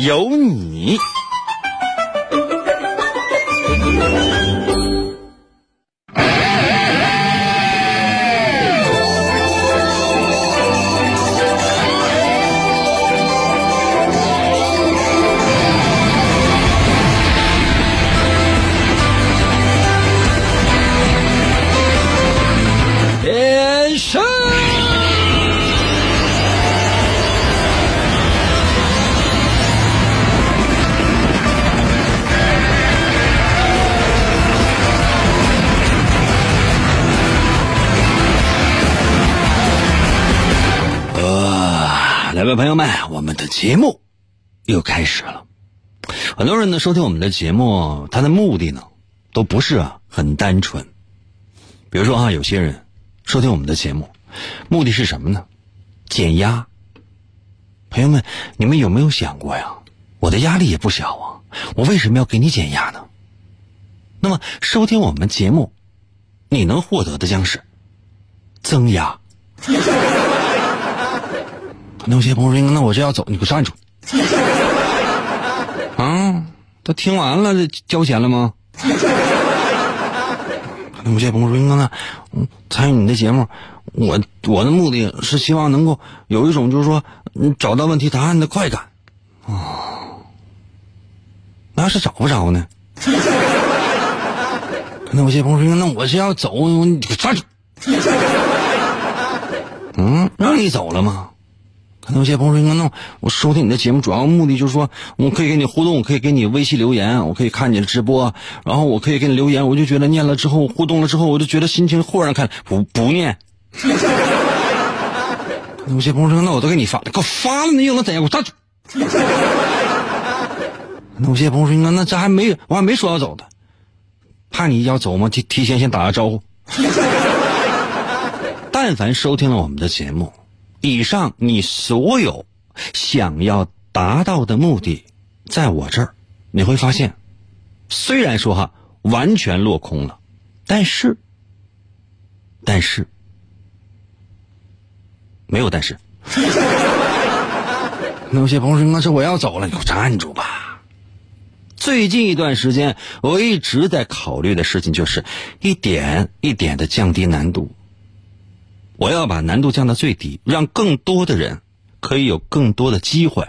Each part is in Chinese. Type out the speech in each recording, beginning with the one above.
有你。朋友们，我们的节目又开始了。很多人呢收听我们的节目，他的目的呢都不是啊很单纯。比如说啊，有些人收听我们的节目，目的是什么呢？减压。朋友们，你们有没有想过呀？我的压力也不小啊，我为什么要给你减压呢？那么收听我们节目，你能获得的将是增压。那有些朋友说：“那我这要走，你给我站住！” 啊，都听完了，这交钱了吗？那有些朋友说：“应该呢，嗯，参与你的节目，我我的目的是希望能够有一种就是说，嗯，找到问题答案的快感。”哦，那要是找不着呢？那有些朋友说：“那我是要走，你给我站住！”嗯，让你走了吗？可能有些朋友说：“那我收听你的节目主要目的就是说，我可以跟你互动，我可以给你微信留言，我可以看你的直播，然后我可以给你留言，我就觉得念了之后互动了之后，我就觉得心情豁然开朗。不 不念。有些朋友说：“那我都给你发了，给我发了，你又能怎样？我站住！”那有些朋友说：“那那这还没我还没说要走的，怕你要走吗？提提前先打个招呼。”但凡收听了我们的节目，以上你所有想要达到的目的，在我这儿，你会发现，虽然说哈完全落空了，但是，但是，没有但是。那些朋友说：“那是我要走了，你给我站住吧。”最近一段时间，我一直在考虑的事情就是一点一点的降低难度。我要把难度降到最低，让更多的人可以有更多的机会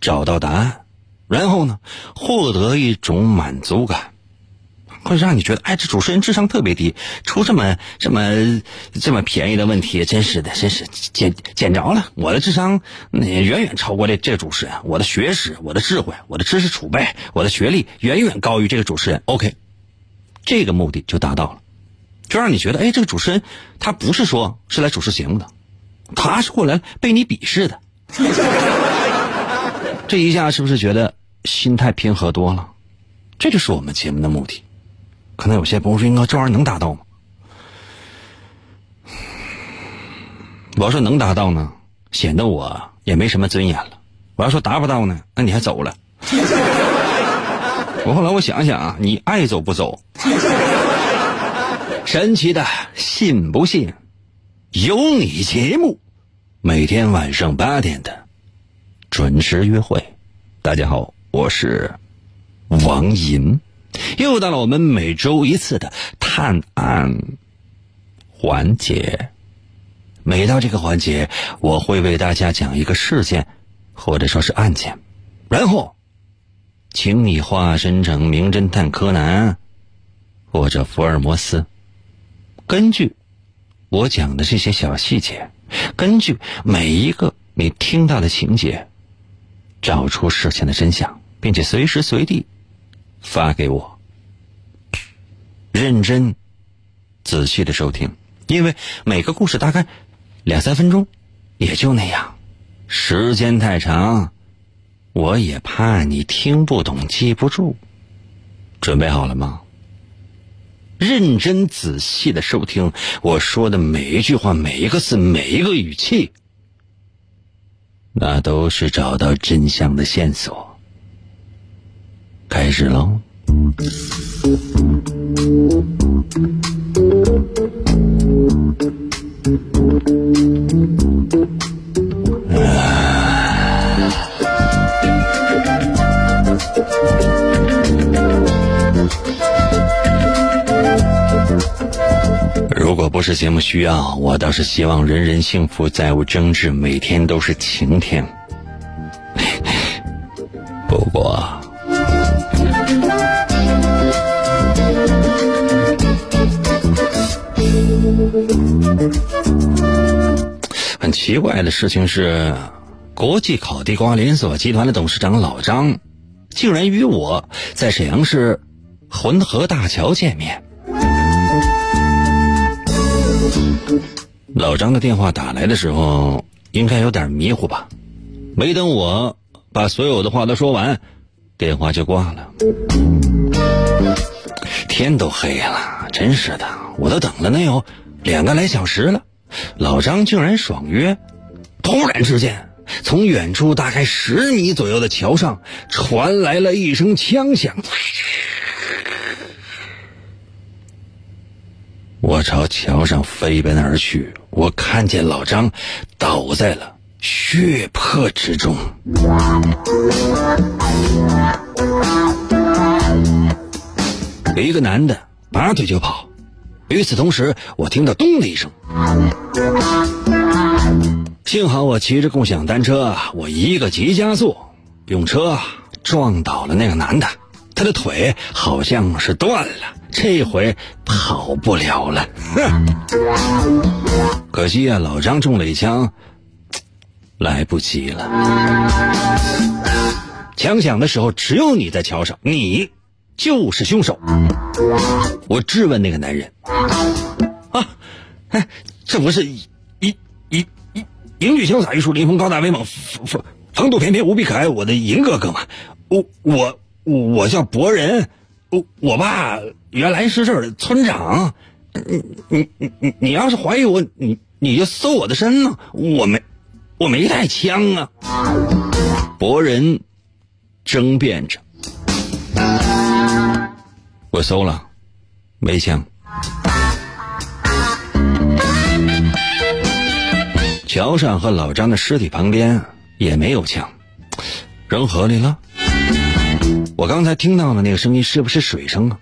找到答案，然后呢，获得一种满足感，会让你觉得，哎，这主持人智商特别低，出这么这么这么便宜的问题，真是的，真是捡捡着了。我的智商远远超过这这主持人，我的学识、我的智慧、我的知识储备、我的学历远远高于这个主持人。OK，这个目的就达到了。就让你觉得，哎，这个主持人他不是说是来主持节目的，他是过来被你鄙视的。这一下是不是觉得心态平和多了？这就是我们节目的目的。可能有些朋友说：“应该这玩意儿能达到吗？”我要说能达到呢，显得我也没什么尊严了；我要说达不到呢，那你还走了。我后来我想想啊，你爱走不走？神奇的，信不信？有你节目，每天晚上八点的准时约会。大家好，我是王银，又到了我们每周一次的探案环节。每到这个环节，我会为大家讲一个事件，或者说是案件，然后，请你化身成名侦探柯南，或者福尔摩斯。根据我讲的这些小细节，根据每一个你听到的情节，找出事情的真相，并且随时随地发给我。认真、仔细的收听，因为每个故事大概两三分钟，也就那样，时间太长，我也怕你听不懂、记不住。准备好了吗？认真仔细的收听我说的每一句话、每一个字、每一个语气，那都是找到真相的线索。开始喽！如果不是节目需要，我倒是希望人人幸福，再无争执，每天都是晴天。不过，很奇怪的事情是，国际烤地瓜连锁集团的董事长老张，竟然与我在沈阳市浑河大桥见面。老张的电话打来的时候，应该有点迷糊吧？没等我把所有的话都说完，电话就挂了。天都黑了，真是的，我都等了能有两个来小时了，老张竟然爽约。突然之间，从远处大概十米左右的桥上传来了一声枪响。我朝桥上飞奔而去，我看见老张倒在了血泊之中。一个男的拔腿就跑，与此同时，我听到咚的一声。幸好我骑着共享单车，我一个急加速，用车撞倒了那个男的，他的腿好像是断了。这回跑不了了，可惜啊，老张中了一枪，来不及了。枪响的时候，只有你在桥上，你就是凶手。我质问那个男人：“啊，哎，这不是一一一一英俊潇洒、玉树临风、高大威猛、风风风度翩翩、无比可爱我的银哥哥吗？我我我叫博人。”我我爸原来是这儿的村长，你你你你你要是怀疑我，你你就搜我的身呢，我没我没带枪啊！博人争辩着，我搜了，没枪。桥上和老张的尸体旁边也没有枪，扔河里了。我刚才听到的那个声音是不是水声啊？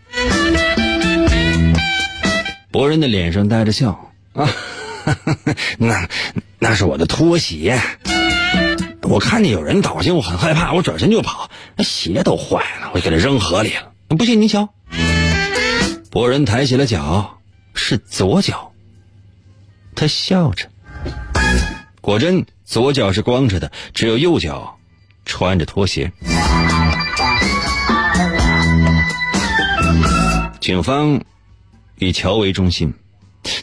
博人的脸上带着笑啊，那那是我的拖鞋。我看见有人倒下，我很害怕，我转身就跑，那鞋都坏了，我就给他扔河里了。不信你瞧。博人抬起了脚，是左脚。他笑着，果真左脚是光着的，只有右脚穿着拖鞋。警方以桥为中心，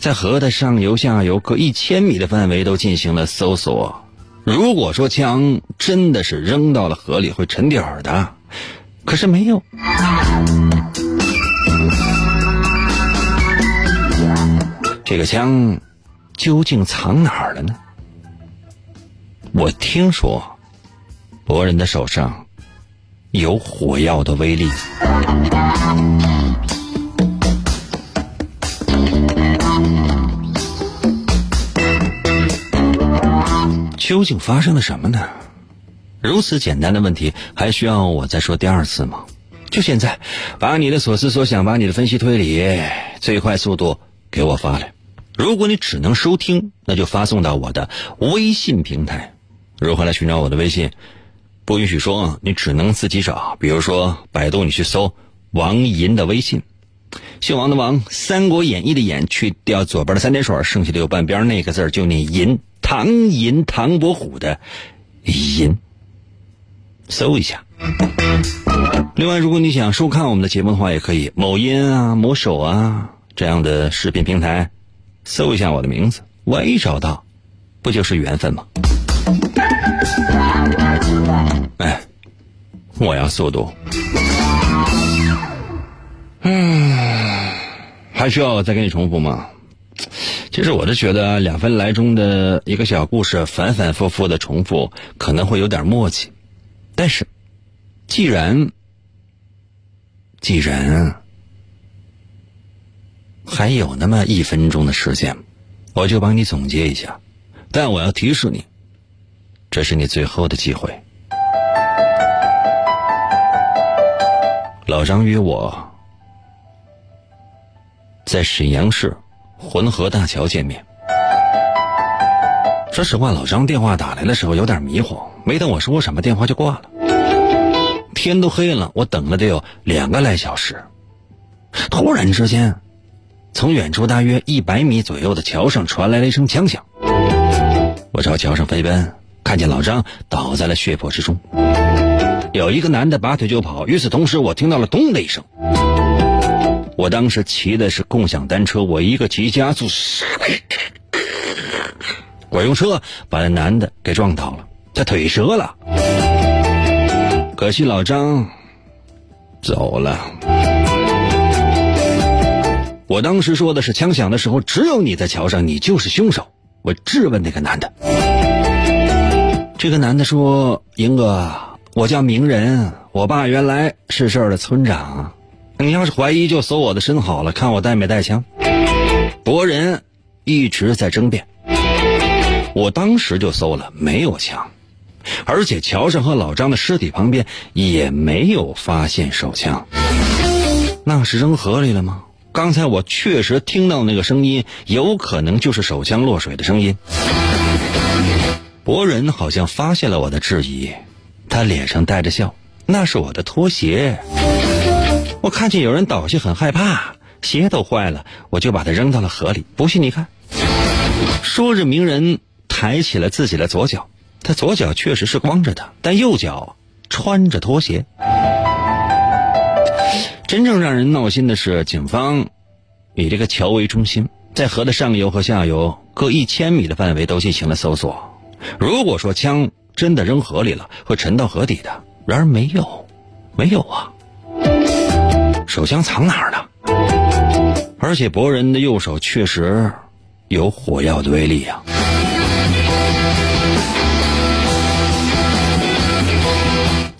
在河的上游、下游各一千米的范围都进行了搜索。如果说枪真的是扔到了河里会沉底儿的，可是没有。这个枪究竟藏哪儿了呢？我听说，博人的手上有火药的威力。究竟发生了什么呢？如此简单的问题，还需要我再说第二次吗？就现在，把你的所思所想，把你的分析推理，最快速度给我发来。如果你只能收听，那就发送到我的微信平台。如何来寻找我的微信？不允许说，你只能自己找。比如说，百度你去搜王银的微信，姓王的王，《三国演义》的演，去掉左边的三点水，剩下的右半边那个字就念银。唐寅，唐伯虎的寅，搜一下。另外，如果你想收看我们的节目的话，也可以某音啊、某手啊这样的视频平台，搜一下我的名字，万一找到，不就是缘分吗？哎，我要速度。嗯，还需要我再给你重复吗？其实我是觉得两分来钟的一个小故事，反反复复的重复可能会有点默契。但是，既然既然还有那么一分钟的时间，我就帮你总结一下。但我要提示你，这是你最后的机会。老张约我在沈阳市浑河大桥见面。说实话，老张电话打来的时候有点迷糊，没等我说什么，电话就挂了。天都黑了，我等了得有两个来小时。突然之间，从远处大约一百米左右的桥上传来了一声枪响。我朝桥上飞奔，看见老张倒在了血泊之中。有一个男的拔腿就跑，与此同时，我听到了“咚”的一声。我当时骑的是共享单车，我一个急加速，我用车把那男的给撞倒了，他腿折了。可惜老张走了。我当时说的是，枪响的时候只有你在桥上，你就是凶手。我质问那个男的，这个男的说：“英哥。”我叫名人，我爸原来是这儿的村长。你要是怀疑，就搜我的身好了，看我带没带枪。博人一直在争辩，我当时就搜了，没有枪，而且桥上和老张的尸体旁边也没有发现手枪。那是扔河里了吗？刚才我确实听到那个声音，有可能就是手枪落水的声音。博人好像发现了我的质疑。他脸上带着笑，那是我的拖鞋。我看见有人倒下，很害怕，鞋都坏了，我就把它扔到了河里。不信你看。说着，鸣人抬起了自己的左脚，他左脚确实是光着的，但右脚穿着拖鞋。真正让人闹心的是，警方以这个桥为中心，在河的上游和下游各一千米的范围都进行了搜索。如果说枪。真的扔河里了，会沉到河底的。然而没有，没有啊！手枪藏哪儿呢？而且博人的右手确实有火药的威力呀。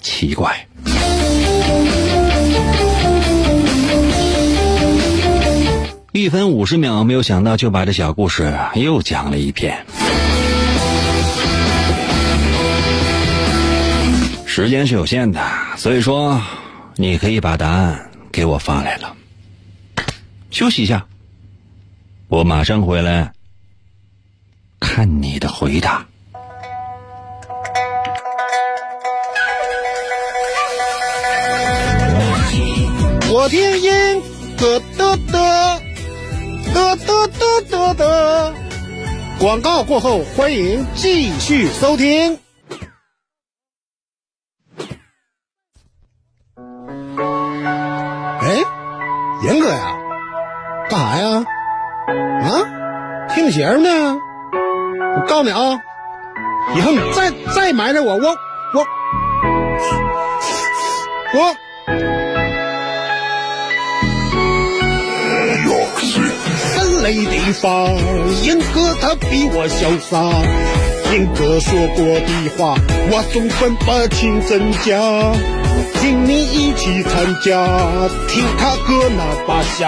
奇怪，一分五十秒，没有想到就把这小故事又讲了一遍。时间是有限的，所以说，你可以把答案给我发来了。休息一下。我马上回来看你的回答。我听音得得得得得得得得广告过后欢迎继续收听。严哥呀，干啥呀？啊，听节呢？我告诉你啊，以后你再再埋汰我，我我我。分雷地方，严哥他比我潇洒。严哥说过的话，我总分不清真假。请你一起参加，听他哥那把下，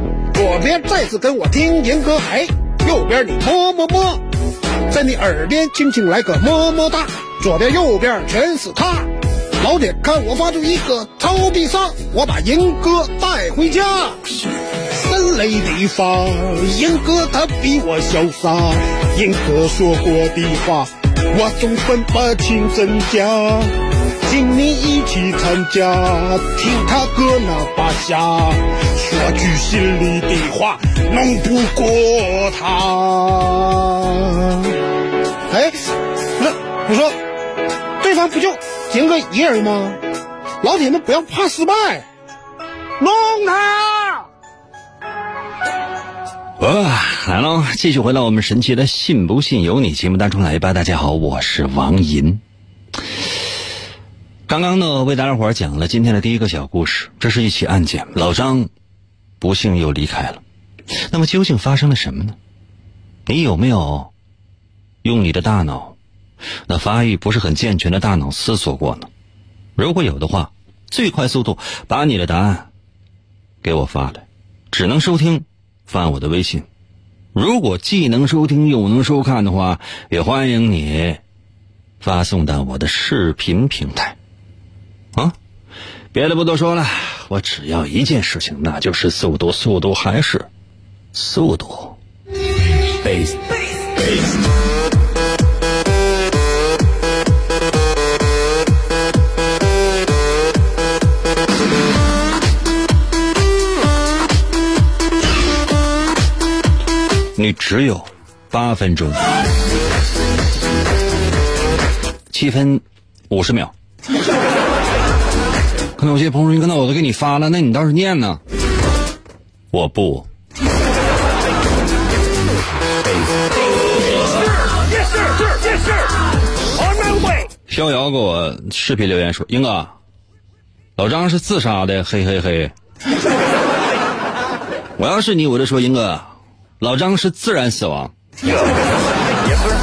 左边再次跟我听严歌，哎，右边你么么么，在你耳边轻轻来个么么哒。左边右边全是他，老铁看我发出一个超必杀，我把银哥带回家。森雷一发，银哥他比我潇洒，银哥说过的话，我总分不清真假。请你一起参加，听他哥那把下，说句心里的话，弄不过他。哎，不是，我说，对方不就赢个一人吗？老铁们不要怕失败，弄他！哇，来喽！继续回到我们神奇的“信不信由你”节目当中来吧。大家好，我是王银。刚刚呢，为大家伙讲了今天的第一个小故事。这是一起案件，老张不幸又离开了。那么究竟发生了什么呢？你有没有用你的大脑，那发育不是很健全的大脑思索过呢？如果有的话，最快速度把你的答案给我发来。只能收听。发我的微信，如果既能收听又能收看的话，也欢迎你发送到我的视频平台。别的不多说了，我只要一件事情，那就是速度，速度还是速度。你只有八分钟，七分五十秒。可能有些朋友说：“你看，我都给你发了，那你倒是念呢？”我不。逍遥给我视频留言说：“英哥，老张是自杀的，嘿嘿嘿。”我要是你，我就说英哥。老张是自然死亡。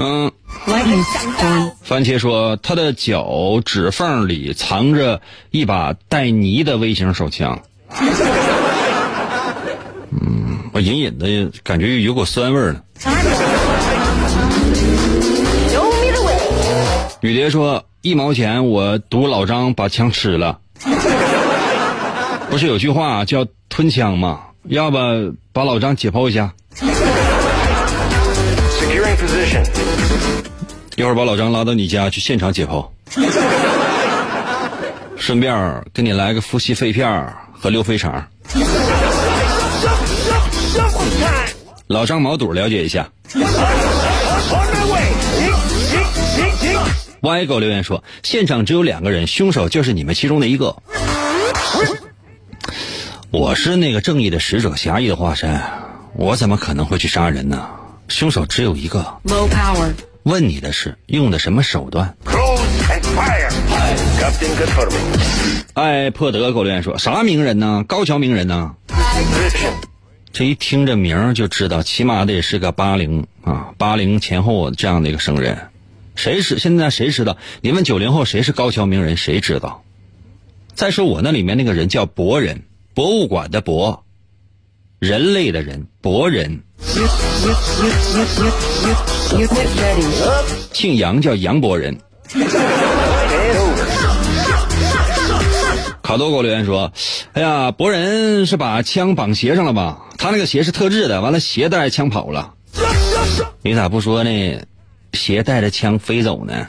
嗯，番茄说他的脚趾缝里藏着一把带泥的微型手枪。嗯，我隐隐的感觉有股酸味儿呢。雨蝶说：“一毛钱，我赌老张把枪吃了。不是有句话叫吞枪吗？要不把老张解剖一下？一会儿把老张拉到你家去现场解剖，顺便给你来个夫妻肺片和溜肥肠。老张毛肚了解一下。”歪狗留言说：“现场只有两个人，凶手就是你们其中的一个。我是那个正义的使者，侠义的化身，我怎么可能会去杀人呢？凶手只有一个。问你的是用的什么手段？”艾破德狗留言说：“啥名人呢？高桥名人呢？这一听这名就知道，起码得是个八零啊，八零前后这样的一个生人。”谁是现在谁知道？你问九零后谁是高桥名人，谁知道？再说我那里面那个人叫博人，博物馆的博，人类的人，博人，姓杨叫杨博人。卡多给我留言说：“哎呀，博人是把枪绑鞋上了吧？他那个鞋是特制的，完了鞋带枪跑了。你咋不说呢？”鞋带着枪飞走呢，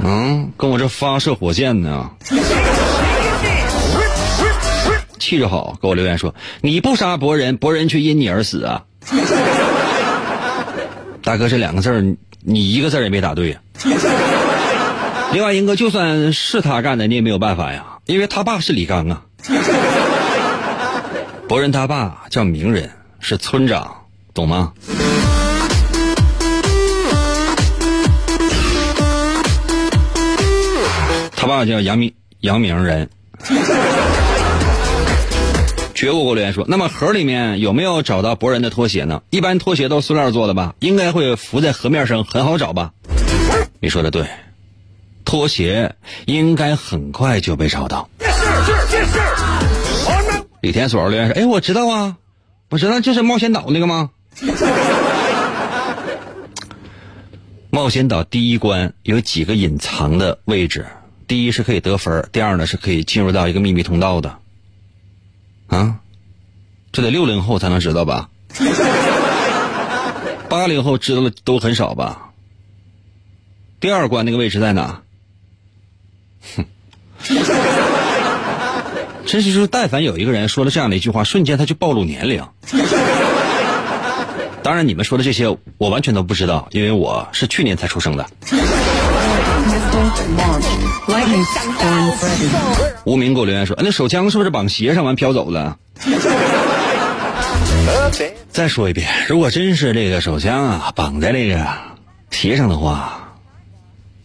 嗯，跟我这发射火箭呢。气质好，给我留言说你不杀博人，博人却因你而死啊！大哥，这两个字儿，你一个字也没答对呀。另外，英哥，就算是他干的，你也没有办法呀，因为他爸是李刚啊。博人他爸叫名人，是村长，懂吗？他爸叫杨明，杨明人。绝无给我留言说：“那么盒里面有没有找到博人的拖鞋呢？一般拖鞋都塑料做的吧？应该会浮在河面上，很好找吧？”你说的对，拖鞋应该很快就被找到。李天锁留言说：“哎，我知道啊，我知道，就是冒险岛那个吗？” 冒险岛第一关有几个隐藏的位置，第一是可以得分，第二呢是可以进入到一个秘密通道的。啊，这得六零后才能知道吧？八零后知道的都很少吧？第二关那个位置在哪？哼，真是说，但凡有一个人说了这样的一句话，瞬间他就暴露年龄。当然，你们说的这些我完全都不知道，因为我是去年才出生的。无名给我留言说：“那手枪是不是绑鞋上完飘走了？”再说一遍，如果真是这个手枪啊绑在这个鞋上的话，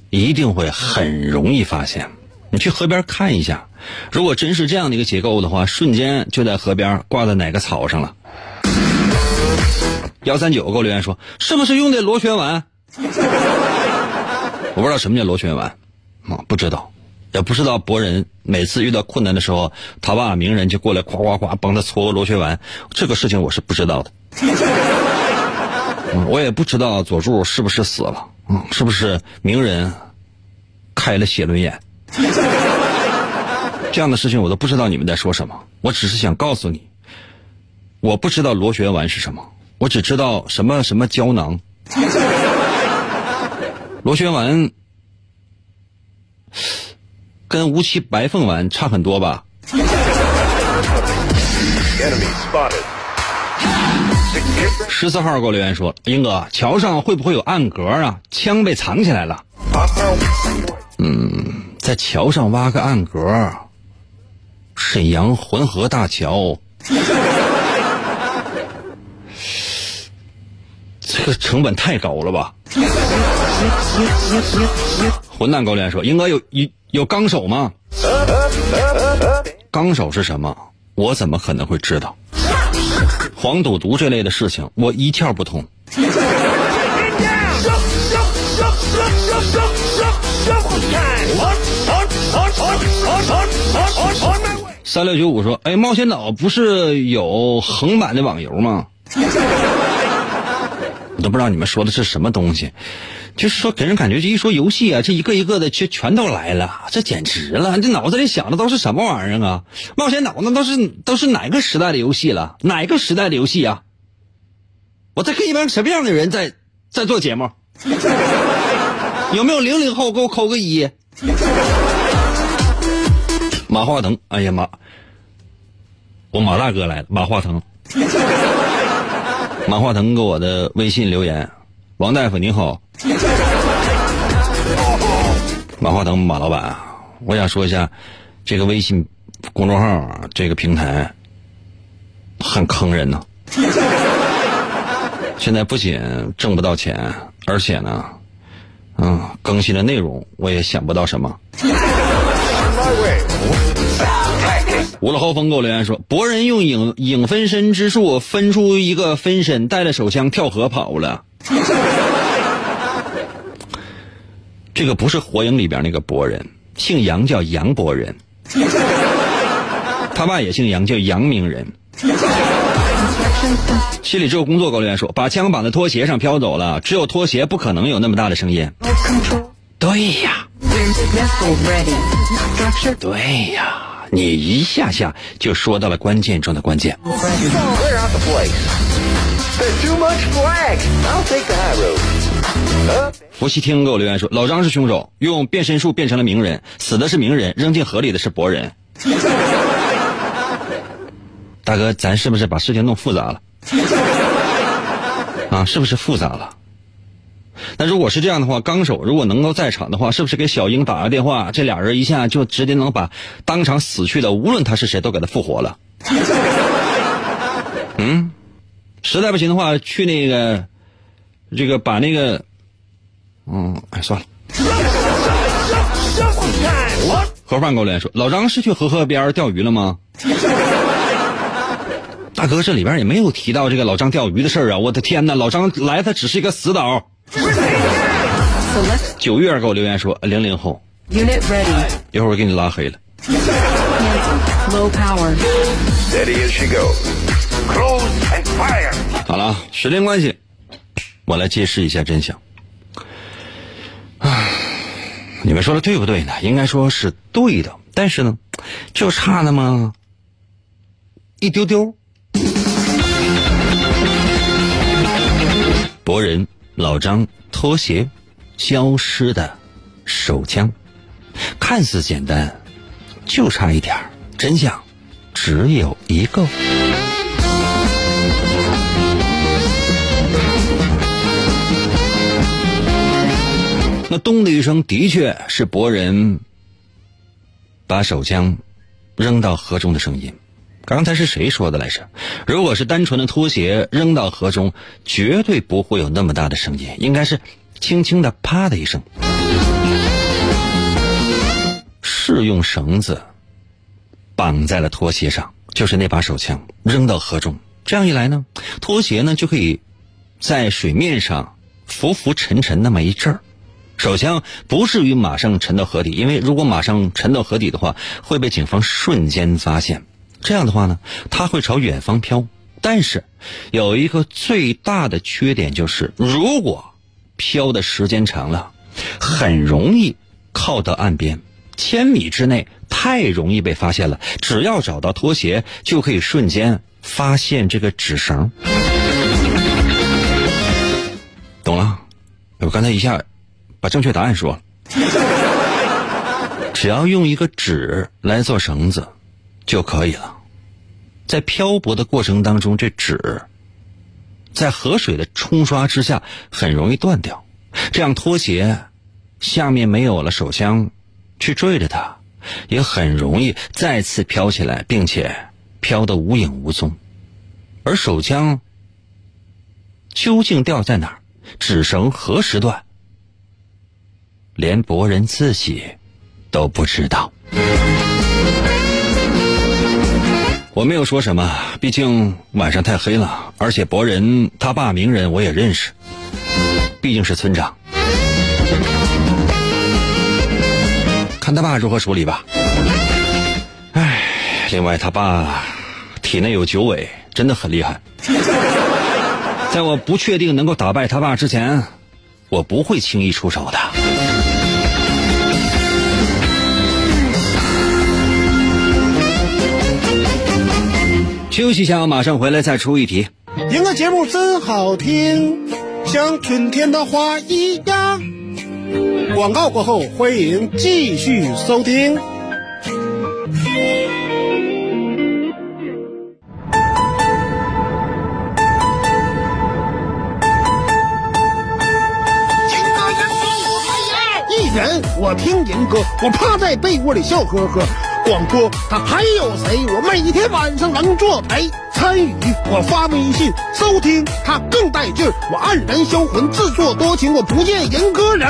一定会很容易发现。你去河边看一下，如果真是这样的一个结构的话，瞬间就在河边挂在哪个草上了。幺三九给我留言说：“是不是用的螺旋丸？”我不知道什么叫螺旋丸，啊，不知道，也不知道博人每次遇到困难的时候，他爸名人就过来夸夸夸帮他搓个螺旋丸，这个事情我是不知道的。我也不知道佐助是不是死了，嗯，是不是名人开了写轮眼？这样的事情我都不知道你们在说什么。我只是想告诉你，我不知道螺旋丸是什么。我只知道什么什么胶囊，螺旋丸跟无锡白凤丸差很多吧？十四号给我留言说：“英哥，桥上会不会有暗格啊？枪被藏起来了。”嗯，在桥上挖个暗格，沈阳浑河大桥。这个成本太高了吧！混蛋高连说：“英哥有有有纲手吗？纲手是什么？我怎么可能会知道？黄赌毒这类的事情，我一窍不通。”三六九五说：“哎，冒险岛不是有横版的网游吗？”我都不知道你们说的是什么东西，就是说给人感觉，这一说游戏啊，这一个一个的全全都来了，这简直了！这脑子里想的都是什么玩意儿啊？冒险岛那都是都是哪个时代的游戏了？哪个时代的游戏啊？我在跟一帮什么样的人在在做节目？有没有零零后给我扣个一？马化腾，哎呀妈！我马大哥来了，马化腾。马化腾给我的微信留言：“王大夫您好。”马化腾，马老板，我想说一下，这个微信公众号这个平台很坑人呢。现在不仅挣不到钱，而且呢，嗯，更新的内容我也想不到什么。无了豪风给我留言说：“博人用影影分身之术分出一个分身，带着手枪跳河跑了。这个不是火影里边那个博人，姓杨叫杨博人，他爸也姓杨叫杨明人。心里只有工作给我留言说：把枪绑在拖鞋上飘走了，只有拖鞋不可能有那么大的声音。对呀，对呀。”你一下下就说到了关键中的关键。伏羲听给我留言说：“老张是凶手，用变身术变成了名人，死的是名人，扔进河里的是博人。”大哥，咱是不是把事情弄复杂了？啊，是不是复杂了？那如果是这样的话，纲手如果能够在场的话，是不是给小英打个电话？这俩人一下就直接能把当场死去的，无论他是谁，都给他复活了。嗯，实在不行的话，去那个，这个把那个，嗯，哎，算了。盒饭给我来说，老张是去河河边钓鱼了吗？大哥，这里边也没有提到这个老张钓鱼的事儿啊！我的天哪，老张来他只是一个死岛。九月给我留言说零零后，一会儿我给你拉黑了。Low power. Steady as she goes. Close and fire. 好了，时间关系，我来揭示一下真相。唉，你们说的对不对呢？应该说是对的，但是呢，就差那么一丢丢。博人老张拖鞋消失的手枪，看似简单，就差一点真相只有一个。那咚的一声，的确是博人把手枪扔到河中的声音。刚才是谁说的来着？如果是单纯的拖鞋扔到河中，绝对不会有那么大的声音，应该是轻轻的“啪”的一声。是用绳子绑在了拖鞋上，就是那把手枪扔到河中。这样一来呢，拖鞋呢就可以在水面上浮浮沉沉那么一阵儿。手枪不至于马上沉到河底，因为如果马上沉到河底的话，会被警方瞬间发现。这样的话呢，它会朝远方飘。但是有一个最大的缺点就是，如果飘的时间长了，很容易靠到岸边，千米之内太容易被发现了。只要找到拖鞋，就可以瞬间发现这个纸绳。懂了？我刚才一下。把正确答案说了，只要用一个纸来做绳子就可以了。在漂泊的过程当中，这纸在河水的冲刷之下很容易断掉，这样拖鞋下面没有了手枪去坠着它，也很容易再次飘起来，并且飘得无影无踪。而手枪究竟掉在哪儿？纸绳何时断？连博人自己都不知道。我没有说什么，毕竟晚上太黑了，而且博人他爸名人我也认识，毕竟是村长。看他爸如何处理吧。唉，另外他爸体内有九尾，真的很厉害。在我不确定能够打败他爸之前，我不会轻易出手的。休息一下，我马上回来再出一题。听个节目真好听，像春天的花一样。广告过后，欢迎继续收听。一人我听银歌，我趴在被窝里笑呵呵。广播他还有谁？我每天晚上能作陪参与，我发微信收听他更带劲儿。我黯然销魂，自作多情，我不见人歌人。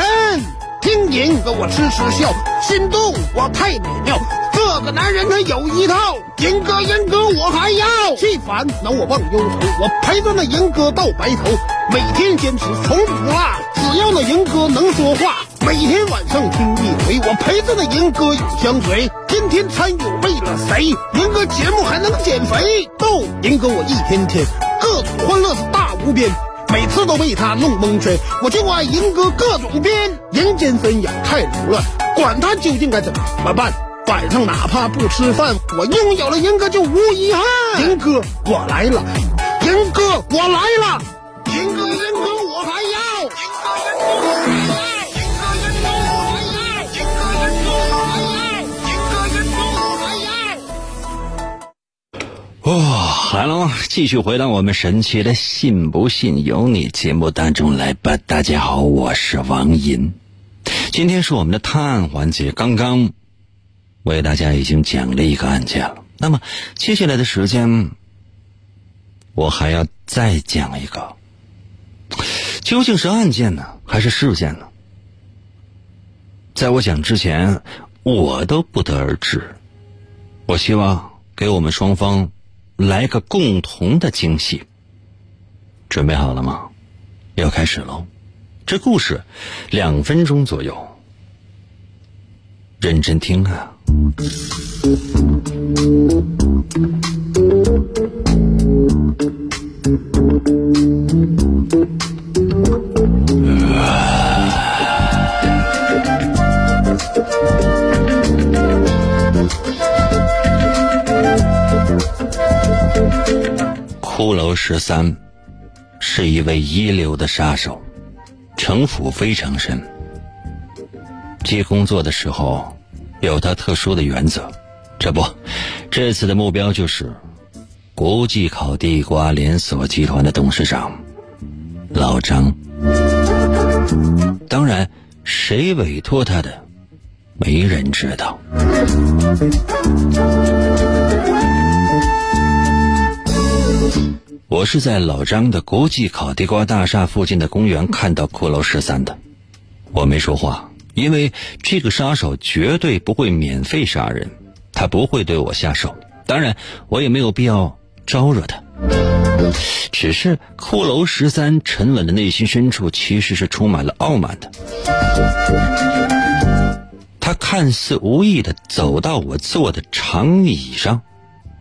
听银歌我痴痴笑，心动我太美妙。这个男人他有一套，银哥银哥我还要。气烦恼我忘忧愁，我陪着那银哥到白头，每天坚持从不落。只要那银哥能说话。每天晚上听一回，我陪着那银哥永相随，天天参与为了谁？银哥节目还能减肥，逗银哥我一天天各种欢乐是大无边，每次都被他弄蒙圈，我就爱银哥各种编。人间纷扰太凌乱，管他究竟该怎么办？晚上哪怕不吃饭，我拥有了银哥就无遗憾。银哥我来了，银哥我来了，银哥银哥哦，来了，继续回到我们神奇的“信不信由你”节目当中来吧。大家好，我是王银，今天是我们的探案环节。刚刚为大家已经讲了一个案件了，那么接下来的时间，我还要再讲一个，究竟是案件呢，还是事件呢？在我讲之前，我都不得而知。我希望给我们双方。来个共同的惊喜，准备好了吗？要开始喽！这故事两分钟左右，认真听啊！骷髅十三是一位一流的杀手，城府非常深。接工作的时候有他特殊的原则，这不，这次的目标就是国际烤地瓜连锁集团的董事长老张。当然，谁委托他的，没人知道。我是在老张的国际烤地瓜大厦附近的公园看到骷髅十三的，我没说话，因为这个杀手绝对不会免费杀人，他不会对我下手，当然我也没有必要招惹他。只是骷髅十三沉稳的内心深处其实是充满了傲慢的，他看似无意的走到我坐的长椅上，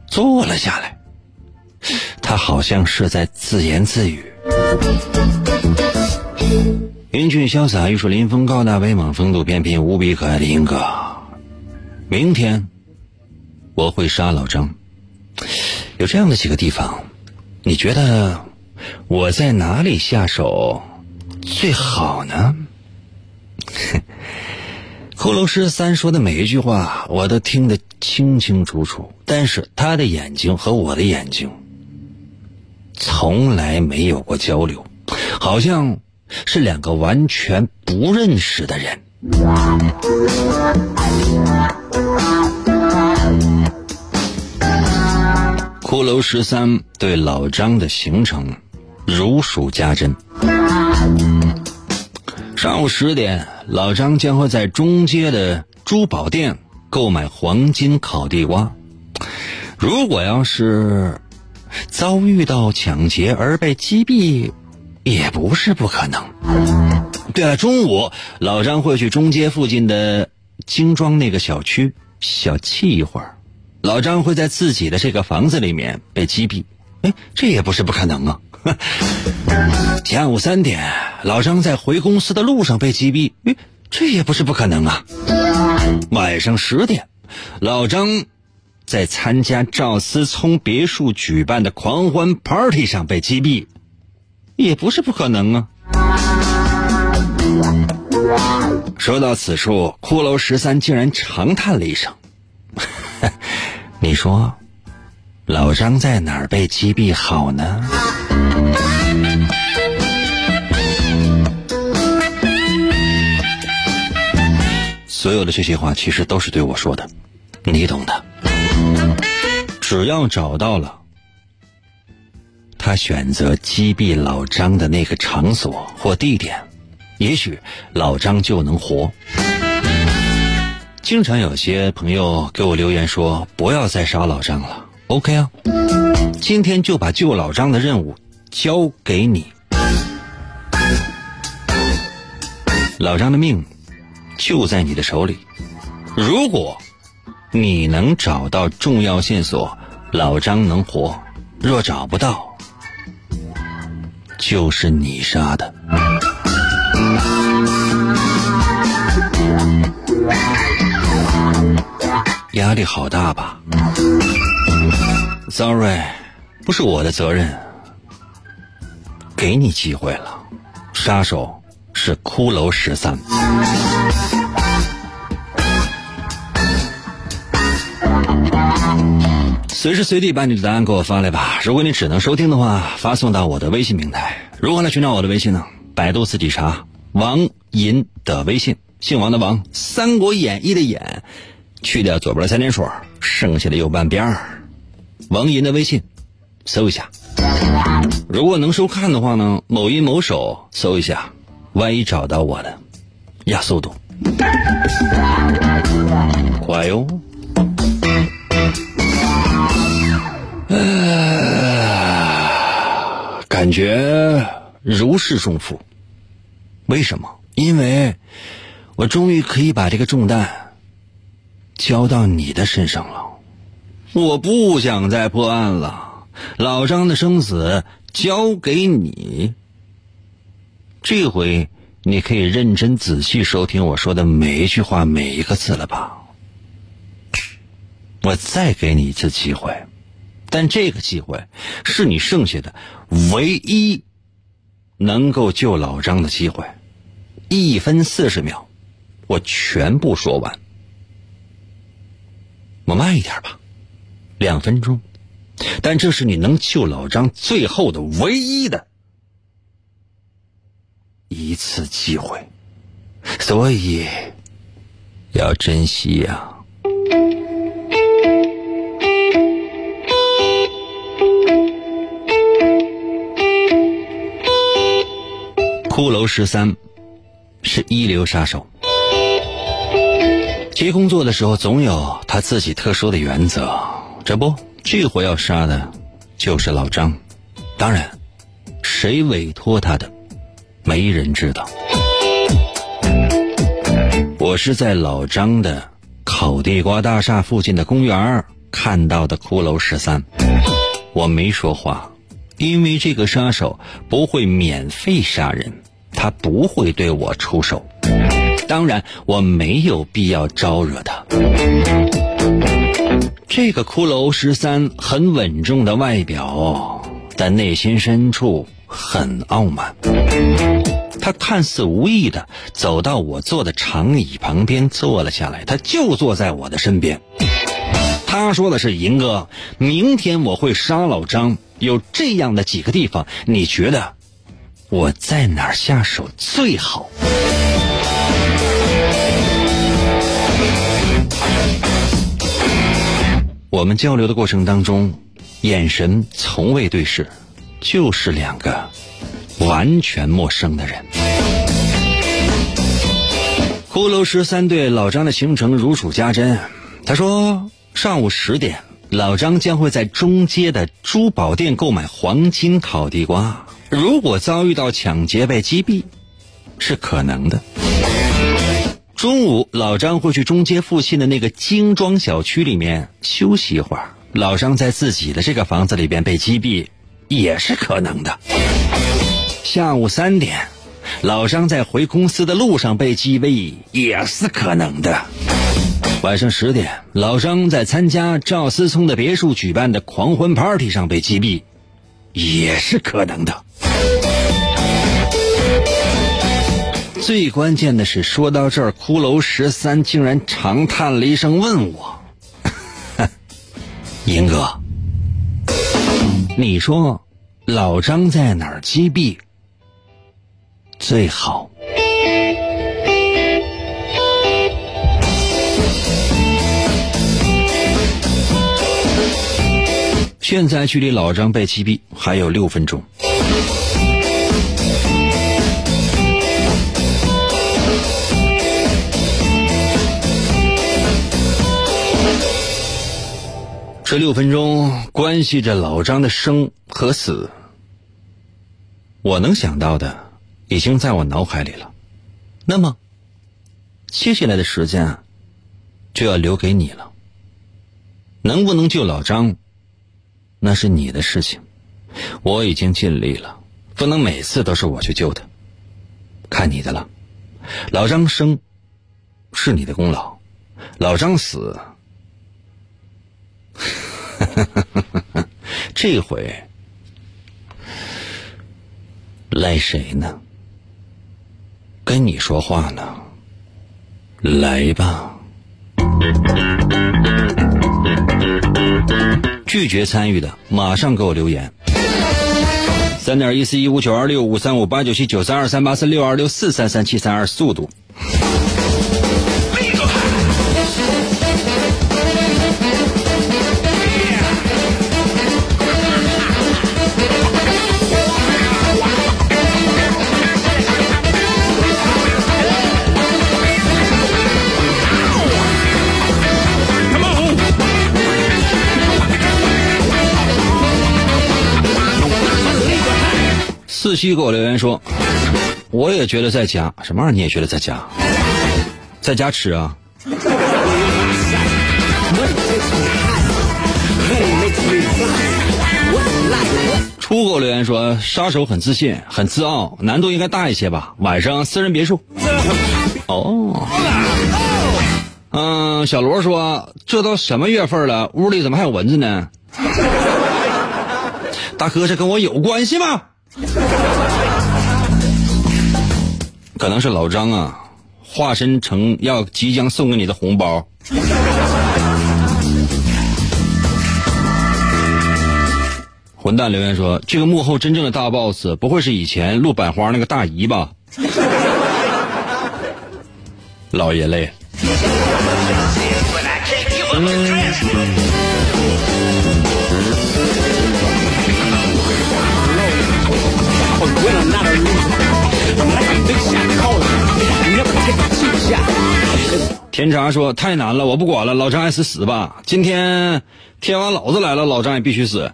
坐了下来。他好像是在自言自语：“英俊潇洒、玉树临风、高大威猛、风度翩翩、无比可爱的英哥，明天我会杀老张。有这样的几个地方，你觉得我在哪里下手最好呢？” 骷髅十三说的每一句话，我都听得清清楚楚，但是他的眼睛和我的眼睛。从来没有过交流，好像是两个完全不认识的人。骷髅十三对老张的行程如数家珍。上午十点，老张将会在中街的珠宝店购买黄金烤地瓜。如果要是……遭遇到抢劫而被击毙，也不是不可能。对了，中午老张会去中街附近的精装那个小区小憩一会儿，老张会在自己的这个房子里面被击毙，哎，这也不是不可能啊。下午三点，老张在回公司的路上被击毙，哎，这也不是不可能啊。晚上十点，老张。在参加赵思聪别墅举办的狂欢 party 上被击毙，也不是不可能啊。说到此处，骷髅十三竟然长叹了一声：“ 你说，老张在哪儿被击毙好呢？”所有的这些话，其实都是对我说的，你懂的。只要找到了他选择击毙老张的那个场所或地点，也许老张就能活。经常有些朋友给我留言说：“不要再杀老张了。”OK 啊，今天就把救老张的任务交给你。老张的命就在你的手里，如果你能找到重要线索。老张能活，若找不到，就是你杀的。压力好大吧？Sorry，不是我的责任。给你机会了，杀手是骷髅十三。随时随地把你的答案给我发来吧。如果你只能收听的话，发送到我的微信平台。如何来寻找我的微信呢？百度自己查王银的微信，姓王的王，《三国演义》的演，去掉左边的三点水，剩下的右半边儿，王银的微信，搜一下。如果能收看的话呢，某音某手搜一下，万一找到我的，压速度，快哟。呃，感觉如释重负。为什么？因为我终于可以把这个重担交到你的身上了。我不想再破案了，老张的生死交给你。这回你可以认真仔细收听我说的每一句话、每一个字了吧？我再给你一次机会，但这个机会是你剩下的唯一能够救老张的机会。一分四十秒，我全部说完。我慢一点吧。两分钟，但这是你能救老张最后的唯一的一次机会，所以要珍惜呀。骷髅十三是一流杀手。接工作的时候，总有他自己特殊的原则。这不，这回要杀的，就是老张。当然，谁委托他的，没人知道。我是在老张的烤地瓜大厦附近的公园看到的骷髅十三。我没说话，因为这个杀手不会免费杀人，他不会对我出手。当然，我没有必要招惹他。这个骷髅十三很稳重的外表，但内心深处很傲慢。他看似无意的走到我坐的长椅旁边坐了下来，他就坐在我的身边。他说的是：“银哥，明天我会杀老张，有这样的几个地方，你觉得我在哪儿下手最好？”我们交流的过程当中，眼神从未对视，就是两个完全陌生的人。骷髅十三对老张的行程如数家珍。他说，上午十点，老张将会在中街的珠宝店购买黄金烤地瓜。如果遭遇到抢劫被击毙，是可能的。中午，老张会去中街附近的那个精装小区里面休息一会儿。老张在自己的这个房子里边被击毙，也是可能的。下午三点，老张在回公司的路上被击毙，也是可能的。晚上十点，老张在参加赵思聪的别墅举办的狂欢 party 上被击毙，也是可能的。最关键的是，说到这儿，骷髅十三竟然长叹了一声，问我：“ 银哥，你说老张在哪儿击毙最好？”现在距离老张被击毙还有六分钟。这六分钟关系着老张的生和死，我能想到的已经在我脑海里了。那么，接下来的时间就要留给你了。能不能救老张，那是你的事情。我已经尽力了，不能每次都是我去救他，看你的了。老张生是你的功劳，老张死。这回赖谁呢？跟你说话呢，来吧。拒绝参与的，马上给我留言。三点一四一五九二六五三五八九七九三二三八四六二六四三三七三二，速度。西给我留言说：“我也觉得在家，什么玩意儿？你也觉得在家？在家吃啊？”出口留言说：“杀手很自信，很自傲，难度应该大一些吧？晚上私人别墅。”哦，嗯，小罗说：“这都什么月份了，屋里怎么还有蚊子呢？”大哥，这跟我有关系吗？可能是老张啊，化身成要即将送给你的红包。混蛋留言说：“这个幕后真正的大 boss 不会是以前录百花那个大姨吧？” 老爷嘞。天茶说太难了，我不管了，老张爱死死吧。今天天王老子来了，老张也必须死。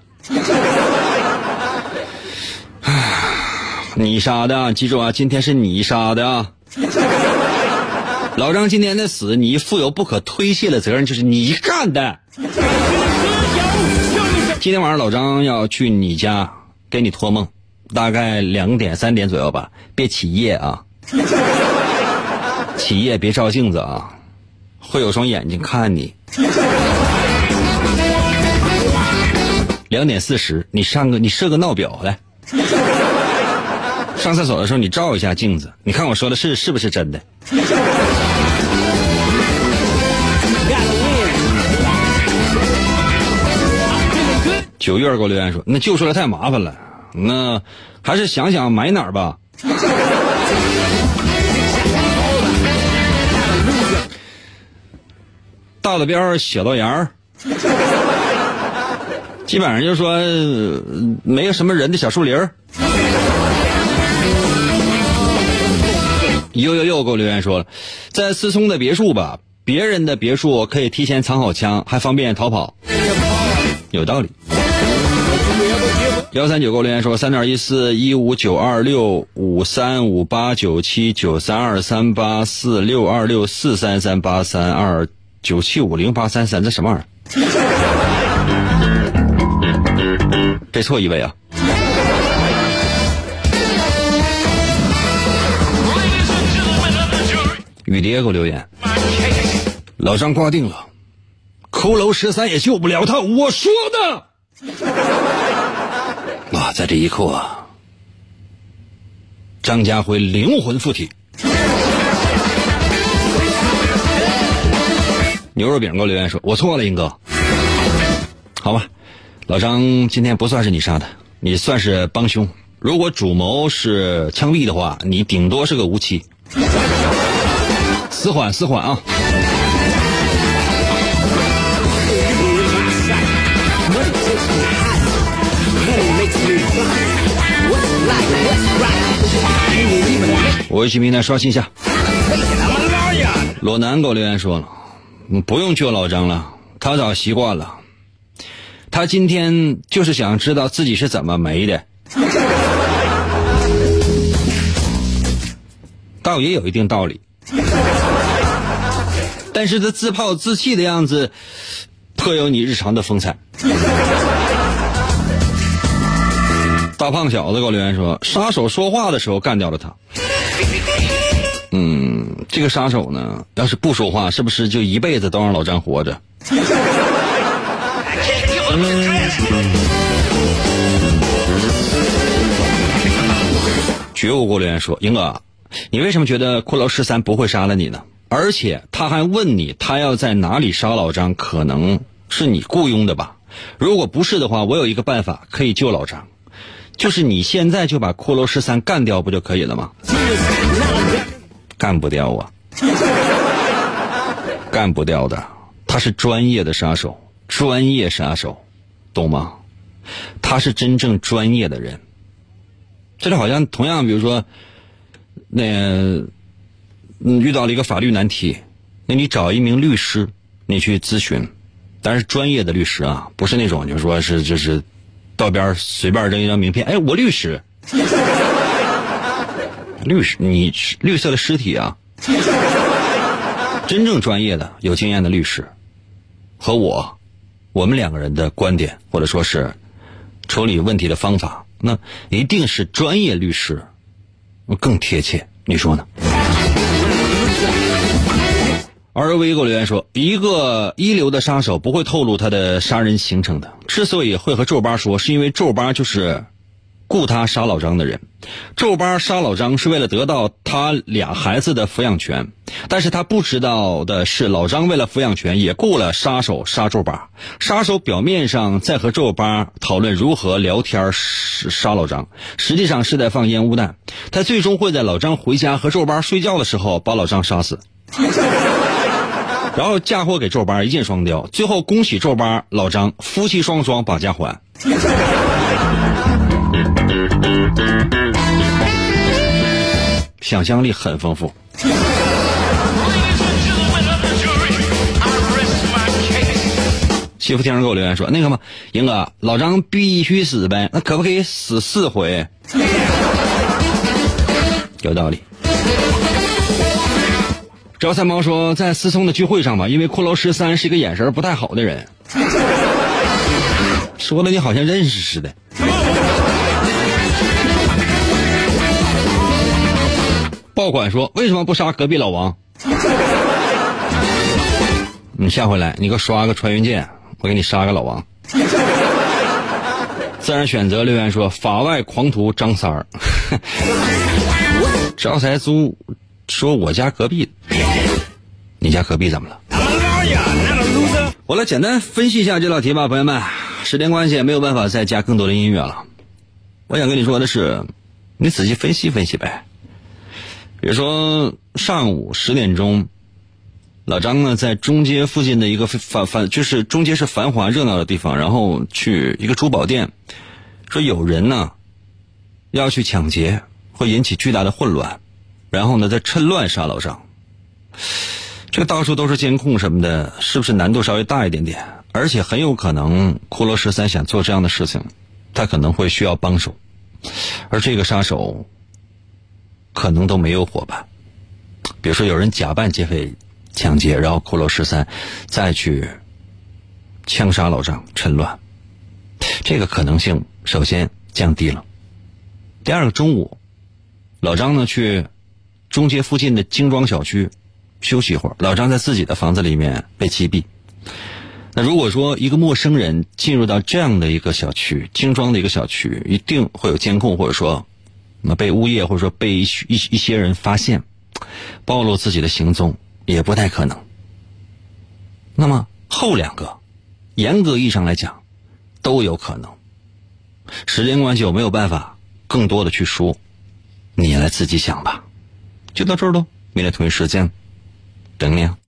你杀的，记住啊，今天是你杀的啊。老张今天的死，你负有不可推卸的责任，就是你干的。今天晚上老张要去你家给你托梦，大概两点三点左右吧，别起夜啊！起夜别照镜子啊，会有双眼睛看你。两点四十，你上个你设个闹表来。上厕所的时候你照一下镜子，你看我说的是是不是真的？九月给我留言说：“那救出来太麻烦了，那还是想想买哪儿吧。”大了边儿，小到沿儿，基本上就是说没有什么人的小树林儿。又又又给我留言说了，在思聪的别墅吧，别人的别墅可以提前藏好枪，还方便逃跑，有道理。幺三九给我留言说三点一四一五九二六五三五八九七九三二三八四六二六四三三八三二九七五零八三三，这什么玩意儿？这错一位啊！雨蝶给我留言，老张挂定了，骷髅十三也救不了他，我说的。在这一刻，张家辉灵魂附体。牛肉饼给我留言说：“我错了，英哥。”好吧，老张今天不算是你杀的，你算是帮凶。如果主谋是枪毙的话，你顶多是个无期。死缓，死缓啊！微信平台刷新一下。裸男给我留言说了，不用救老张了，他早习惯了。他今天就是想知道自己是怎么没的，倒也有一定道理。但是他自暴自弃的样子，颇有你日常的风采。大胖小子给我留言说：“杀手说话的时候干掉了他。”嗯，这个杀手呢，要是不说话，是不是就一辈子都让老张活着？觉悟给我留言说：“英哥，你为什么觉得骷髅十三不会杀了你呢？而且他还问你，他要在哪里杀老张？可能是你雇佣的吧？如果不是的话，我有一个办法可以救老张。”就是你现在就把骷髅十三干掉不就可以了吗？干不掉啊，干不掉的。他是专业的杀手，专业杀手，懂吗？他是真正专业的人。这就好像同样，比如说，那嗯遇到了一个法律难题，那你找一名律师，你去咨询，但是专业的律师啊，不是那种就是说是就是。道边随便扔一张名片，哎，我律师，律师，你绿色的尸体啊！真正专业的、有经验的律师，和我，我们两个人的观点或者说是处理问题的方法那一定是专业律师更贴切，你说呢？而维给我留言说，一个一流的杀手不会透露他的杀人行程的。之所以会和皱巴说，是因为皱巴就是雇他杀老张的人。皱巴杀老张是为了得到他俩孩子的抚养权，但是他不知道的是，老张为了抚养权也雇了杀手杀皱巴。杀手表面上在和皱巴讨论如何聊天杀老张，实际上是在放烟雾弹。他最终会在老张回家和皱巴睡觉的时候把老张杀死。然后嫁祸给皱巴一箭双雕，最后恭喜皱巴老张夫妻双双把家还。想象力很丰富。媳妇听人给我留言说：“那个嘛，英哥，老张必须死呗，那可不可以死四回？” 有道理。赵三毛说，在思聪的聚会上吧，因为骷髅十三是一个眼神不太好的人，说的你好像认识似的。报管说，为什么不杀隔壁老王？你下回来，你给我刷个穿云箭，我给你杀个老王。自然选择留言说，法外狂徒张三儿，招财猪。说我家隔壁，你家隔壁怎么了？我来简单分析一下这道题吧，朋友们。时间关系，没有办法再加更多的音乐了。我想跟你说的是，你仔细分析分析呗。比如说上午十点钟，老张呢在中街附近的一个繁繁，就是中街是繁华热闹的地方，然后去一个珠宝店，说有人呢要去抢劫，会引起巨大的混乱。然后呢，再趁乱杀老张，这个到处都是监控什么的，是不是难度稍微大一点点？而且很有可能，骷髅十三想做这样的事情，他可能会需要帮手，而这个杀手可能都没有伙伴。比如说，有人假扮劫匪抢劫，然后骷髅十三再去枪杀老张，趁乱，这个可能性首先降低了。第二个，中午，老张呢去。中街附近的精装小区休息一会儿，老张在自己的房子里面被击毙。那如果说一个陌生人进入到这样的一个小区，精装的一个小区，一定会有监控，或者说，那被物业或者说被一一一些人发现，暴露自己的行踪也不太可能。那么后两个，严格意义上来讲，都有可能。时间关系，我没有办法更多的去说，你来自己想吧。就到这儿喽，明天同一时间，等你啊。